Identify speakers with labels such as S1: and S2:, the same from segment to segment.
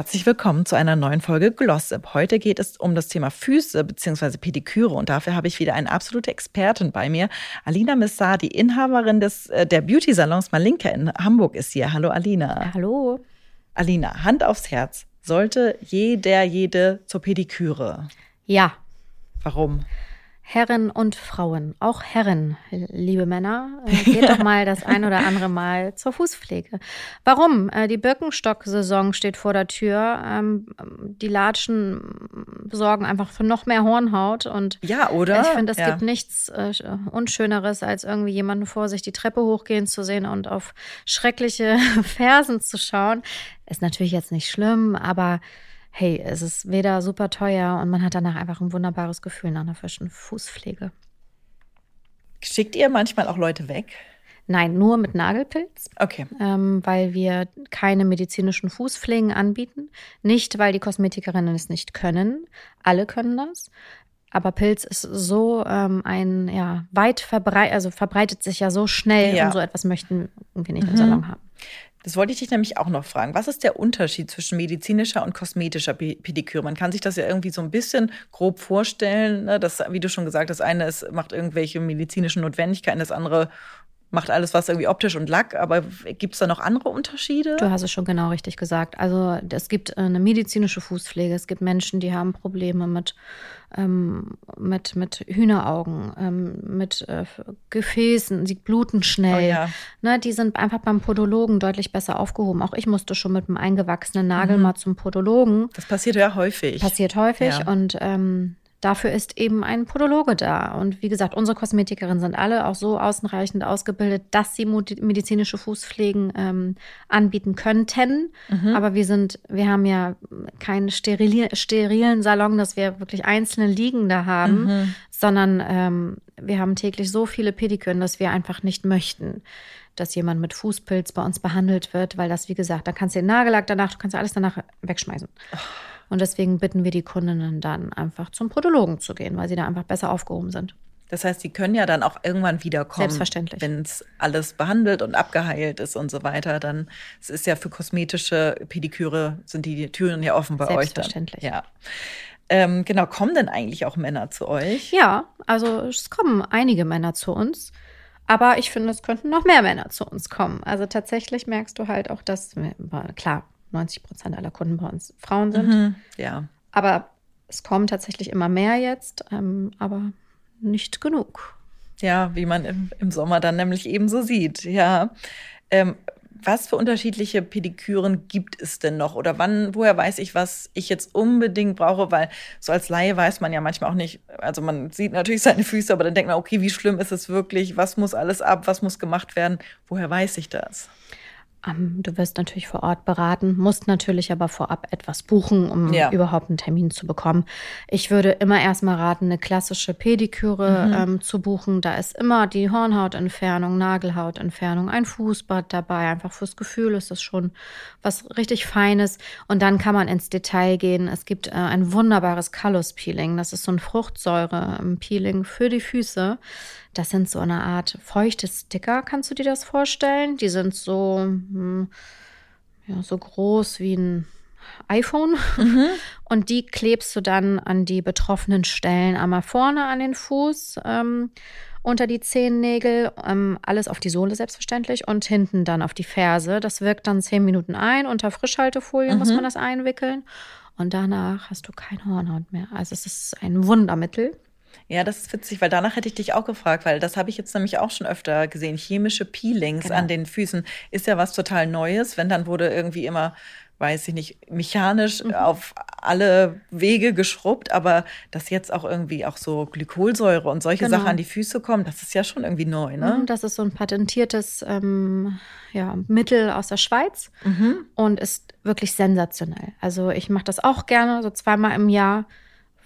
S1: Herzlich willkommen zu einer neuen Folge Glossip. Heute geht es um das Thema Füße bzw. Pediküre und dafür habe ich wieder eine absolute Expertin bei mir. Alina Missar, die Inhaberin des, äh, der Beauty-Salons Malinka in Hamburg ist hier. Hallo Alina.
S2: Hallo.
S1: Alina, Hand aufs Herz. Sollte jeder, jede zur Pediküre?
S2: Ja.
S1: Warum?
S2: Herren und Frauen, auch Herren, liebe Männer, äh, geht doch mal das ein oder andere Mal zur Fußpflege. Warum? Äh, die Birkenstock-Saison steht vor der Tür. Ähm, die Latschen sorgen einfach für noch mehr Hornhaut und
S1: ja, oder?
S2: Ich finde, es
S1: ja.
S2: gibt nichts äh, Unschöneres, als irgendwie jemanden vor sich die Treppe hochgehen zu sehen und auf schreckliche Fersen zu schauen. Ist natürlich jetzt nicht schlimm, aber hey, es ist weder super teuer und man hat danach einfach ein wunderbares Gefühl nach einer frischen Fußpflege.
S1: Schickt ihr manchmal auch Leute weg?
S2: Nein, nur mit Nagelpilz.
S1: Okay.
S2: Ähm, weil wir keine medizinischen Fußpflegen anbieten. Nicht, weil die Kosmetikerinnen es nicht können. Alle können das. Aber Pilz ist so ähm, ein, ja, weit verbreitet, also verbreitet sich ja so schnell
S1: Ja.
S2: und so etwas möchten wir nicht im
S1: Mhm.
S2: Salon haben.
S1: Das wollte ich dich nämlich auch noch fragen. Was ist der Unterschied zwischen medizinischer und kosmetischer Pe- Pediküre? Man kann sich das ja irgendwie so ein bisschen grob vorstellen. Ne? Das, wie du schon gesagt hast, das eine ist, macht irgendwelche medizinischen Notwendigkeiten, das andere macht alles was irgendwie optisch und Lack. Aber gibt es da noch andere Unterschiede?
S2: Du hast es schon genau richtig gesagt. Also es gibt äh, eine medizinische Fußpflege. Es gibt Menschen, die haben Probleme mit, ähm, mit, mit Hühneraugen, ähm, mit äh, Gefäßen, sie bluten schnell.
S1: Oh ja.
S2: ne, die sind einfach beim Podologen deutlich besser aufgehoben. Auch ich musste schon mit einem eingewachsenen Nagel
S1: Mhm.
S2: mal zum Podologen.
S1: Das passiert ja häufig.
S2: Passiert häufig
S1: Ja.
S2: und ähm, dafür ist eben ein Podologe da. Und wie gesagt, unsere Kosmetikerinnen sind alle auch so ausreichend ausgebildet, dass sie medizinische Fußpflegen ähm, anbieten könnten.
S1: Mhm.
S2: Aber wir sind, wir haben ja keinen sterili sterilen Salon, dass wir wirklich einzelne Liegende haben,
S1: Mhm.
S2: sondern ähm, wir haben täglich so viele Pediküren, dass wir einfach nicht möchten. Dass jemand mit Fußpilz bei uns behandelt wird, weil das, wie gesagt, da kannst du den Nagellack danach, du kannst alles danach wegschmeißen. Und deswegen bitten wir die Kundinnen dann einfach zum Podologen zu gehen, weil sie da einfach besser aufgehoben sind.
S1: Das heißt, sie können ja dann auch irgendwann wiederkommen.
S2: Selbstverständlich.
S1: Wenn es alles behandelt und abgeheilt ist und so weiter, dann es ist ja für kosmetische Pediküre sind die Türen ja offen bei euch dann.
S2: Selbstverständlich.
S1: Ja. Ähm, genau, kommen denn eigentlich auch Männer zu euch?
S2: Ja, also es kommen einige Männer zu uns. Aber ich finde, es könnten noch mehr Männer zu uns kommen. Also tatsächlich merkst du halt auch, dass, klar, 90 Prozent aller Kunden bei uns Frauen sind.
S1: Mhm. Ja.
S2: Aber es kommen tatsächlich immer mehr jetzt, ähm, aber nicht genug.
S1: Ja, wie man im, im Sommer dann nämlich eben so sieht. Ja. Ähm, was für unterschiedliche Pediküren gibt es denn noch? Oder wann, woher weiß ich, was ich jetzt unbedingt brauche? Weil so als Laie weiß man ja manchmal auch nicht, also man sieht natürlich seine Füße, aber dann denkt man, okay, wie schlimm ist es wirklich? Was muss alles ab? Was muss gemacht werden? Woher weiß ich das?
S2: Ähm, du wirst natürlich vor Ort beraten, musst natürlich aber vorab etwas buchen, um
S1: Ja.
S2: überhaupt einen Termin zu bekommen. Ich würde immer erstmal raten, eine klassische Pediküre
S1: Mhm.
S2: ähm, zu buchen. Da ist immer die Hornhautentfernung, Nagelhautentfernung, ein Fußbad dabei. Einfach fürs Gefühl ist das schon was richtig Feines. Und dann kann man ins Detail gehen. Es gibt äh, ein wunderbares Callus-Peeling. Das ist so ein Fruchtsäure-Peeling für die Füße. Das sind so eine Art feuchte Sticker, kannst du dir das vorstellen? Die sind so, hm, ja, so groß wie ein iPhone. Und die klebst du dann an die betroffenen Stellen einmal vorne an den Fuß, ähm, unter die Zehennägel, ähm, alles auf die Sohle selbstverständlich und hinten dann auf die Ferse. Das wirkt dann zehn Minuten ein. Unter Frischhaltefolie muss man das einwickeln. Und danach hast du keine Hornhaut mehr. Also es ist ein Wundermittel.
S1: Ja, das ist witzig, weil danach hätte ich dich auch gefragt, weil das habe ich jetzt nämlich auch schon öfter gesehen. Chemische Peelings
S2: Genau.
S1: an den Füßen ist ja was total Neues. Wenn dann wurde irgendwie immer, weiß ich nicht, mechanisch auf alle Wege geschrubbt, aber dass jetzt auch irgendwie auch so Glykolsäure und solche
S2: Genau.
S1: Sachen an die Füße kommen, das ist ja schon irgendwie neu, ne?
S2: Mhm, Das ist so ein patentiertes ähm, ja, Mittel aus der Schweiz
S1: Mhm.
S2: und ist wirklich sensationell. Also ich mache das auch gerne, so zweimal im Jahr,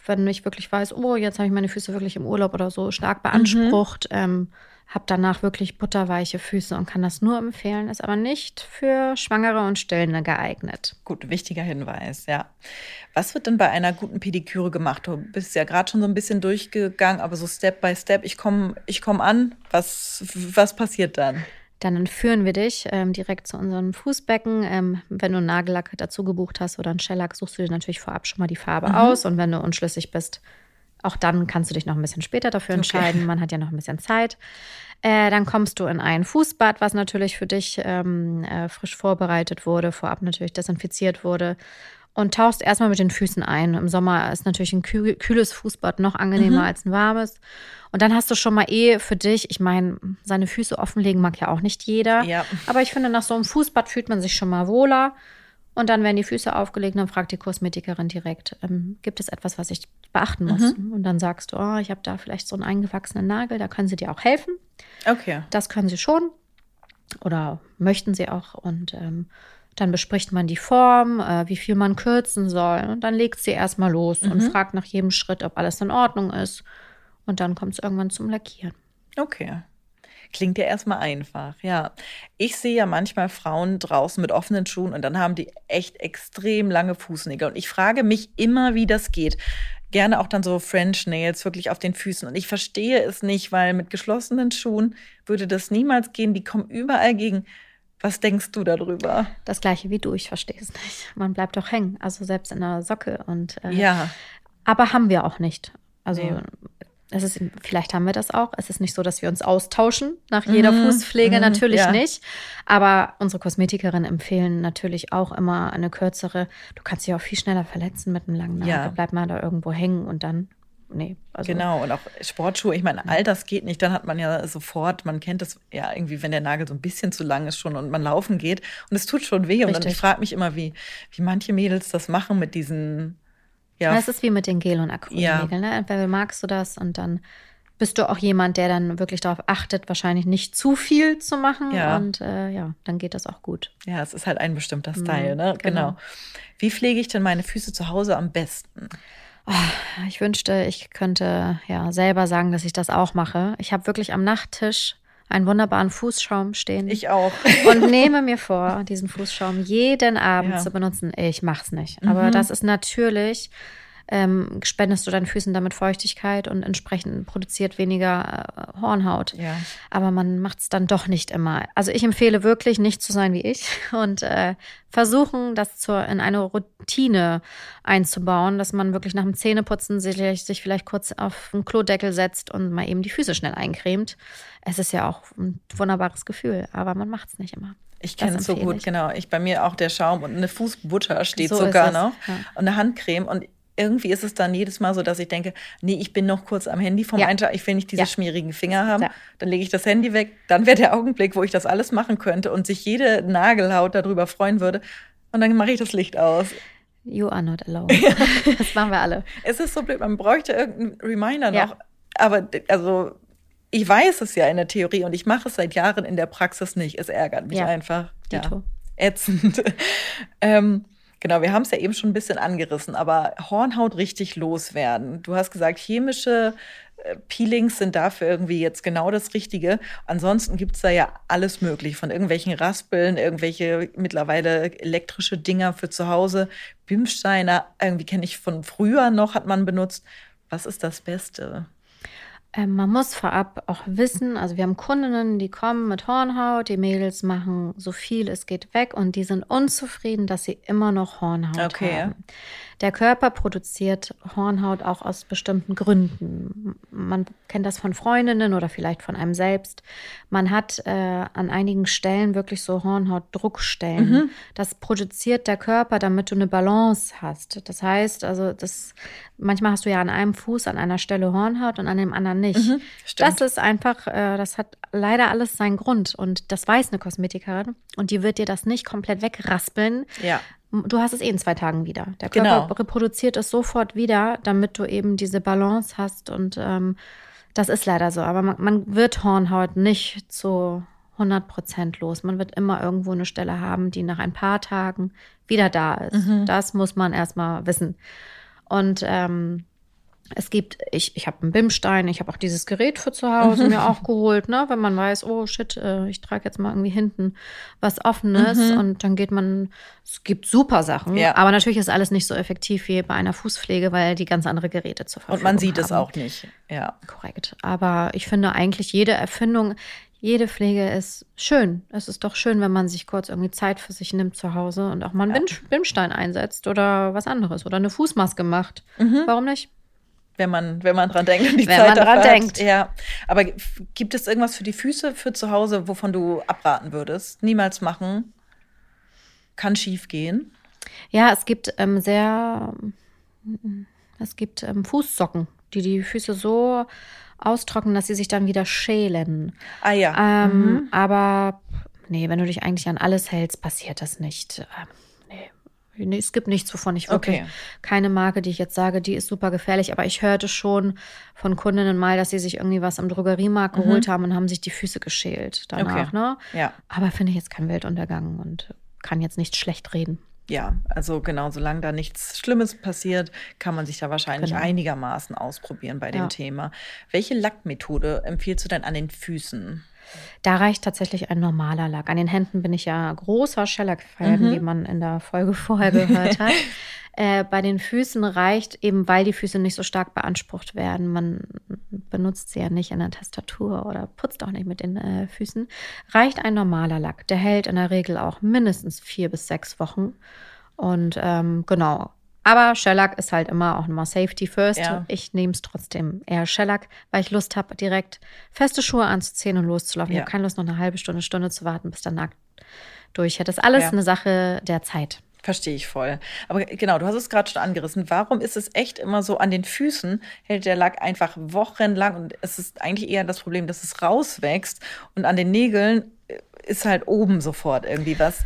S2: wenn ich wirklich weiß, oh, jetzt habe ich meine Füße wirklich im Urlaub oder so stark beansprucht. Ähm, habe danach wirklich butterweiche Füße und kann das nur empfehlen, ist aber nicht für Schwangere und Stillende geeignet.
S1: Gut, wichtiger Hinweis, ja. Was wird denn bei einer guten Pediküre gemacht? Du bist ja gerade schon so ein bisschen durchgegangen, aber so Step by Step, ich komme ich komm an, was, was passiert dann?
S2: Dann entführen wir dich ähm, direkt zu unserem Fußbecken. Ähm, wenn du einen Nagellack dazu gebucht hast oder einen Shellack, suchst du dir natürlich vorab schon mal die Farbe mhm. aus. Und wenn du unschlüssig bist, auch dann kannst du dich noch ein bisschen später dafür entscheiden. Okay. Man hat ja noch ein bisschen Zeit. Äh, dann kommst du in ein Fußbad, was natürlich für dich ähm, äh, frisch vorbereitet wurde, vorab natürlich desinfiziert wurde. Und tauchst erstmal mit den Füßen ein. Im Sommer ist natürlich ein kühl, kühles Fußbad noch angenehmer mhm. als ein warmes. Und dann hast du schon mal eh für dich, ich meine, seine Füße offenlegen mag ja auch nicht jeder. Ja. Aber ich finde, nach so einem Fußbad fühlt man sich schon mal wohler. Und dann werden die Füße aufgelegt, dann fragt die Kosmetikerin direkt, ähm, gibt es etwas, was ich beachten muss? Mhm. Und dann sagst du, oh, ich habe da vielleicht so einen eingewachsenen Nagel, da können sie dir auch helfen.
S1: Okay.
S2: Das können sie schon. Oder möchten sie auch. Und ähm, dann bespricht man die Form, äh, wie viel man kürzen soll. Und dann legt sie erstmal los mhm. und fragt nach jedem Schritt, ob alles in Ordnung ist. Und dann kommt es irgendwann zum Lackieren.
S1: Okay. Klingt ja erstmal einfach, ja. Ich sehe ja manchmal Frauen draußen mit offenen Schuhen und dann haben die echt extrem lange Fußnägel. Und ich frage mich immer, wie das geht. Gerne auch dann so French Nails wirklich auf den Füßen. Und ich verstehe es nicht, weil mit geschlossenen Schuhen würde das niemals gehen. Die kommen überall gegen. Was denkst du darüber?
S2: Das gleiche wie du, ich verstehe es nicht. Man bleibt doch hängen, also selbst in der Socke und
S1: äh, ja.
S2: Aber haben wir auch nicht. Also nee. Es ist, vielleicht haben wir das auch. Es ist nicht so, dass wir uns austauschen nach jeder mhm. Fußpflege, mhm. natürlich ja. nicht. Aber unsere Kosmetikerinnen empfehlen natürlich auch immer eine kürzere. Du kannst dich auch viel schneller verletzen mit einem langen Nagel. Ja. Bleibt mal da irgendwo hängen und dann nee.
S1: Also genau, und auch Sportschuhe, ich meine, all das geht nicht. Dann hat man ja sofort, man kennt das ja irgendwie, wenn der Nagel so ein bisschen zu lang ist schon und man laufen geht und es tut schon weh. Richtig. Und ich frage mich immer, wie, wie manche Mädels das machen mit diesen
S2: ja. Das ist wie mit den Gel- und Acrylnägeln. Ja. Ne? Entweder magst du das und dann bist du auch jemand, der dann wirklich darauf achtet, wahrscheinlich nicht zu viel zu machen. Ja. Und äh, ja, dann geht das auch gut.
S1: Ja, es ist halt ein bestimmter mhm, Style, mhm, ne? Genau. genau. Wie pflege ich denn meine Füße zu Hause am besten?
S2: Oh, ich wünschte, ich könnte ja selber sagen, dass ich das auch mache. Ich habe wirklich am Nachttisch einen wunderbaren Fußschaum stehen.
S1: Ich auch.
S2: Und nehme mir vor, diesen Fußschaum jeden Abend ja. zu benutzen. Ich mach's nicht. Mhm. Aber das ist natürlich ähm, spendest du deinen Füßen damit Feuchtigkeit und entsprechend produziert weniger äh, Hornhaut.
S1: Ja.
S2: Aber man macht es dann doch nicht immer. Also ich empfehle wirklich, nicht zu sein wie ich und äh, versuchen, das zur, in eine Routine einzubauen, dass man wirklich nach dem Zähneputzen sich, sich vielleicht kurz auf den Klodeckel setzt und mal eben die Füße schnell eincremt. Es ist ja auch ein wunderbares Gefühl, aber man macht es nicht immer.
S1: Ich kenne es so gut, ich. genau. Ich bei mir auch der Schaum und eine Fußbutter steht so sogar noch ja. und eine Handcreme und irgendwie ist es dann jedes Mal so, dass ich denke, nee, ich bin noch kurz am Handy vom ja. Einschalten, ich will nicht diese ja. schmierigen Finger haben. Ja. Dann lege ich das Handy weg. Dann wäre der Augenblick, wo ich das alles machen könnte und sich jede Nagelhaut darüber freuen würde. Und dann mache ich das Licht aus.
S2: You are not alone. das machen wir alle.
S1: Es ist so blöd, man bräuchte irgendeinen Reminder noch. Aber also ich weiß es ja in der Theorie und ich mache es seit Jahren in der Praxis nicht. Es ärgert mich einfach. Ätzend. ähm, Genau, wir haben es ja eben schon ein bisschen angerissen, aber Hornhaut richtig loswerden. Du hast gesagt, chemische äh, Peelings sind dafür irgendwie jetzt genau das Richtige. Ansonsten gibt es da ja alles möglich, von irgendwelchen Raspeln, irgendwelche mittlerweile elektrische Dinger für zu Hause, Bimsteiner, irgendwie kenne ich von früher noch, hat man benutzt. Was ist das Beste?
S2: Ähm, man muss vorab auch wissen, also wir haben Kundinnen, die kommen mit Hornhaut, die Mädels machen so viel es geht weg und die sind unzufrieden, dass sie immer noch Hornhaut okay. haben. Der Körper produziert Hornhaut auch aus bestimmten Gründen. Man kennt das von Freundinnen oder vielleicht von einem selbst. Man hat äh, an einigen Stellen wirklich so Hornhautdruckstellen. Mhm. Das produziert der Körper, damit du eine Balance hast. Das heißt, also das manchmal hast du ja an einem Fuß an einer Stelle Hornhaut und an dem anderen nicht. Mhm, das ist einfach, äh, das hat leider alles seinen Grund und das weiß eine Kosmetikerin und die wird dir das nicht komplett wegraspeln.
S1: Ja
S2: du hast es eh in zwei Tagen wieder. Der Körper genau. reproduziert es sofort wieder, damit du eben diese Balance hast. Und ähm, das ist leider so. Aber man, man wird Hornhaut nicht zu 100 Prozent los. Man wird immer irgendwo eine Stelle haben, die nach ein paar Tagen wieder da ist. Mhm. Das muss man erstmal wissen. Und ähm, Es gibt, ich, ich habe einen Bimstein, ich habe auch dieses Gerät für zu Hause mir auch geholt, ne? Wenn man weiß, oh shit, äh, ich trage jetzt mal irgendwie hinten was Offenes
S1: Mhm.
S2: und dann geht man, es gibt super Sachen,
S1: Ja.
S2: aber natürlich ist alles nicht so effektiv wie bei einer Fußpflege, weil die ganz andere Geräte zur Verfügung
S1: Und man sieht
S2: haben.
S1: es auch nicht. Ja.
S2: Korrekt. Aber ich finde eigentlich jede Erfindung, jede Pflege ist schön. Es ist doch schön, wenn man sich kurz irgendwie Zeit für sich nimmt zu Hause und auch mal einen
S1: Ja.
S2: Bim- Bimstein einsetzt oder was anderes oder eine Fußmaske macht. Warum nicht?
S1: Wenn man, wenn man dran denkt und die
S2: Wenn
S1: Zeit
S2: man dran
S1: hat.
S2: denkt.
S1: Ja. Aber gibt es irgendwas für die Füße, für zu Hause, wovon du abraten würdest? Niemals machen. Kann schief gehen.
S2: Ja, es gibt ähm, sehr, es gibt ähm, Fußsocken, die die Füße so austrocknen, dass sie sich dann wieder schälen.
S1: Ah ja.
S2: Ähm, Aber nee, wenn du dich eigentlich an alles hältst, passiert das nicht. Es gibt nichts, wovon ich wirklich
S1: Okay.
S2: keine Marke, die ich jetzt sage, die ist super gefährlich. Aber ich hörte schon von Kundinnen mal, dass sie sich irgendwie was im Drogeriemarkt geholt haben und haben sich die Füße geschält danach.
S1: Okay.
S2: Ne?
S1: Ja.
S2: Aber finde ich jetzt kein Weltuntergang und kann jetzt nicht schlecht reden.
S1: Ja, also genau, solange da nichts Schlimmes passiert, kann man sich da wahrscheinlich
S2: Genau.
S1: einigermaßen ausprobieren bei dem
S2: Ja.
S1: Thema. Welche Lackmethode empfiehlst du denn an den Füßen?
S2: Da reicht tatsächlich ein normaler Lack. An den Händen bin ich ja großer Shellac-Fan,
S1: Mhm.
S2: wie man in der Folge vorher gehört hat. äh, bei den Füßen reicht eben, weil die Füße nicht so stark beansprucht werden. Man benutzt sie ja nicht in der Tastatur oder putzt auch nicht mit den äh, Füßen. Reicht ein normaler Lack. Der hält in der Regel auch mindestens vier bis sechs Wochen. Und ähm, genau. Aber Shellac ist halt immer auch nochmal Safety First.
S1: Ja.
S2: Ich nehme es trotzdem eher Shellac, weil ich Lust habe, direkt feste Schuhe anzuziehen und loszulaufen. Ich
S1: Ja.
S2: habe keine Lust, noch eine halbe Stunde, Stunde zu warten, bis der nackt durch. Das ist alles
S1: Ja.
S2: eine Sache der Zeit.
S1: Verstehe ich voll. Aber genau, du hast es gerade schon angerissen. Warum ist es echt immer so, an den Füßen hält der Lack einfach wochenlang und es ist eigentlich eher das Problem, dass es rauswächst und an den Nägeln äh, ist halt oben sofort irgendwie was.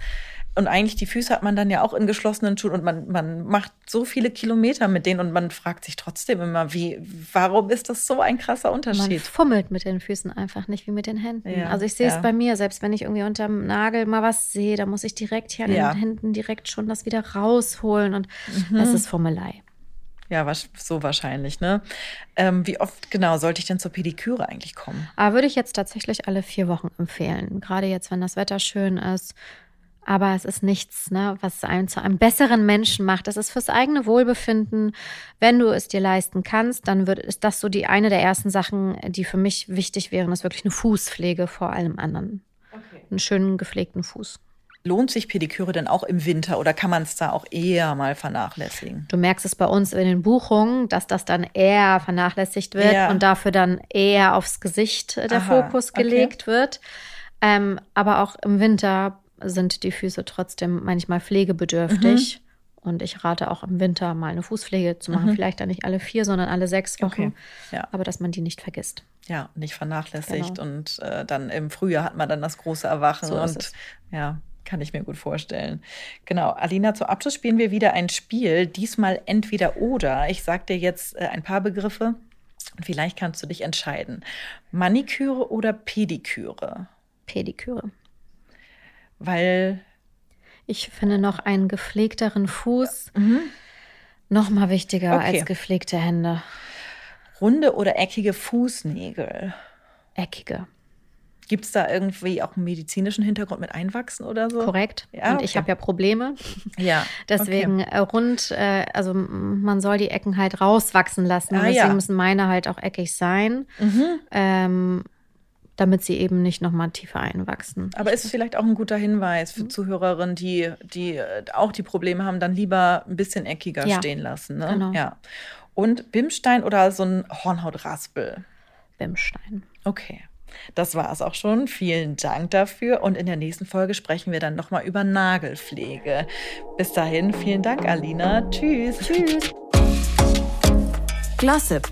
S1: Und eigentlich die Füße hat man dann ja auch in geschlossenen Schuhen und man, man macht so viele Kilometer mit denen und man fragt sich trotzdem immer, wie, warum ist das so ein krasser
S2: Man
S1: Unterschied?
S2: fummelt mit den Füßen einfach nicht wie mit den Händen.
S1: Ja,
S2: also ich sehe es
S1: ja.
S2: bei mir, selbst wenn ich irgendwie unterm Nagel mal was sehe, da muss ich direkt hier an
S1: Ja.
S2: den Händen direkt schon das wieder rausholen und
S1: Mhm.
S2: das ist Fummelei.
S1: Ja, so wahrscheinlich, ne? Ähm, wie oft genau sollte ich denn zur Pediküre eigentlich kommen?
S2: Aber würde ich jetzt tatsächlich alle vier Wochen empfehlen. Gerade jetzt, wenn das Wetter schön ist. Aber es ist nichts, ne, was einen zu einem besseren Menschen macht. Das ist fürs eigene Wohlbefinden. Wenn du es dir leisten kannst, dann wird, ist das so die eine der ersten Sachen, die für mich wichtig wären, ist wirklich eine Fußpflege vor allem anderen. Einen schönen gepflegten Fuß.
S1: Lohnt sich Pediküre denn auch im Winter oder kann man es da auch eher mal vernachlässigen?
S2: Du merkst es bei uns in den Buchungen, dass das dann eher vernachlässigt wird
S1: Ja.
S2: und dafür dann eher aufs Gesicht der
S1: Aha,
S2: Fokus
S1: okay.
S2: gelegt wird. Ähm, aber auch im Winter sind die Füße trotzdem manchmal pflegebedürftig.
S1: Mhm.
S2: Und ich rate auch im Winter mal eine Fußpflege zu machen. Vielleicht dann nicht alle vier, sondern alle sechs Wochen.
S1: Okay, ja.
S2: Aber dass man die nicht vergisst.
S1: Ja, nicht vernachlässigt
S2: Genau.
S1: und äh, dann im Frühjahr hat man dann das große Erwachen
S2: So ist
S1: und ja, kann ich mir gut vorstellen. Genau, Alina, zum Abschluss spielen wir wieder ein Spiel, diesmal entweder oder. Ich sag dir jetzt äh, ein paar Begriffe und vielleicht kannst du dich entscheiden. Maniküre oder Pediküre?
S2: Pediküre.
S1: Weil
S2: Ich finde noch einen gepflegteren Fuß noch mal wichtiger
S1: Mhm. Okay.
S2: als gepflegte Hände.
S1: runde oder eckige Fußnägel.
S2: Eckige.
S1: Gibt es da irgendwie auch einen medizinischen Hintergrund mit Einwachsen oder so?
S2: Korrekt.
S1: Ja,
S2: Und ich
S1: okay.
S2: habe ja Probleme.
S1: Ja.
S2: Deswegen äh, rund, äh, also man soll die Ecken halt rauswachsen lassen.
S1: Ah,
S2: deswegen
S1: ja.
S2: müssen meine halt auch eckig sein,
S1: Mhm.
S2: ähm, damit sie eben nicht nochmal tiefer einwachsen.
S1: Aber ist vielleicht auch ein guter Hinweis
S2: Mhm.
S1: für Zuhörerinnen, die, die äh, auch die Probleme haben, dann lieber ein bisschen eckiger
S2: Ja,
S1: stehen lassen. Ne?
S2: genau.
S1: Ja. Und Bimstein oder so ein Hornhautraspel?
S2: Bimstein.
S1: Okay. Das war es auch schon. Vielen Dank dafür. Und in der nächsten Folge sprechen wir dann nochmal über Nagelpflege. Bis dahin, vielen Dank, Alina. Tschüss.
S2: Tschüss.
S3: Glossip,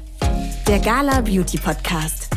S3: der Gala Beauty Podcast.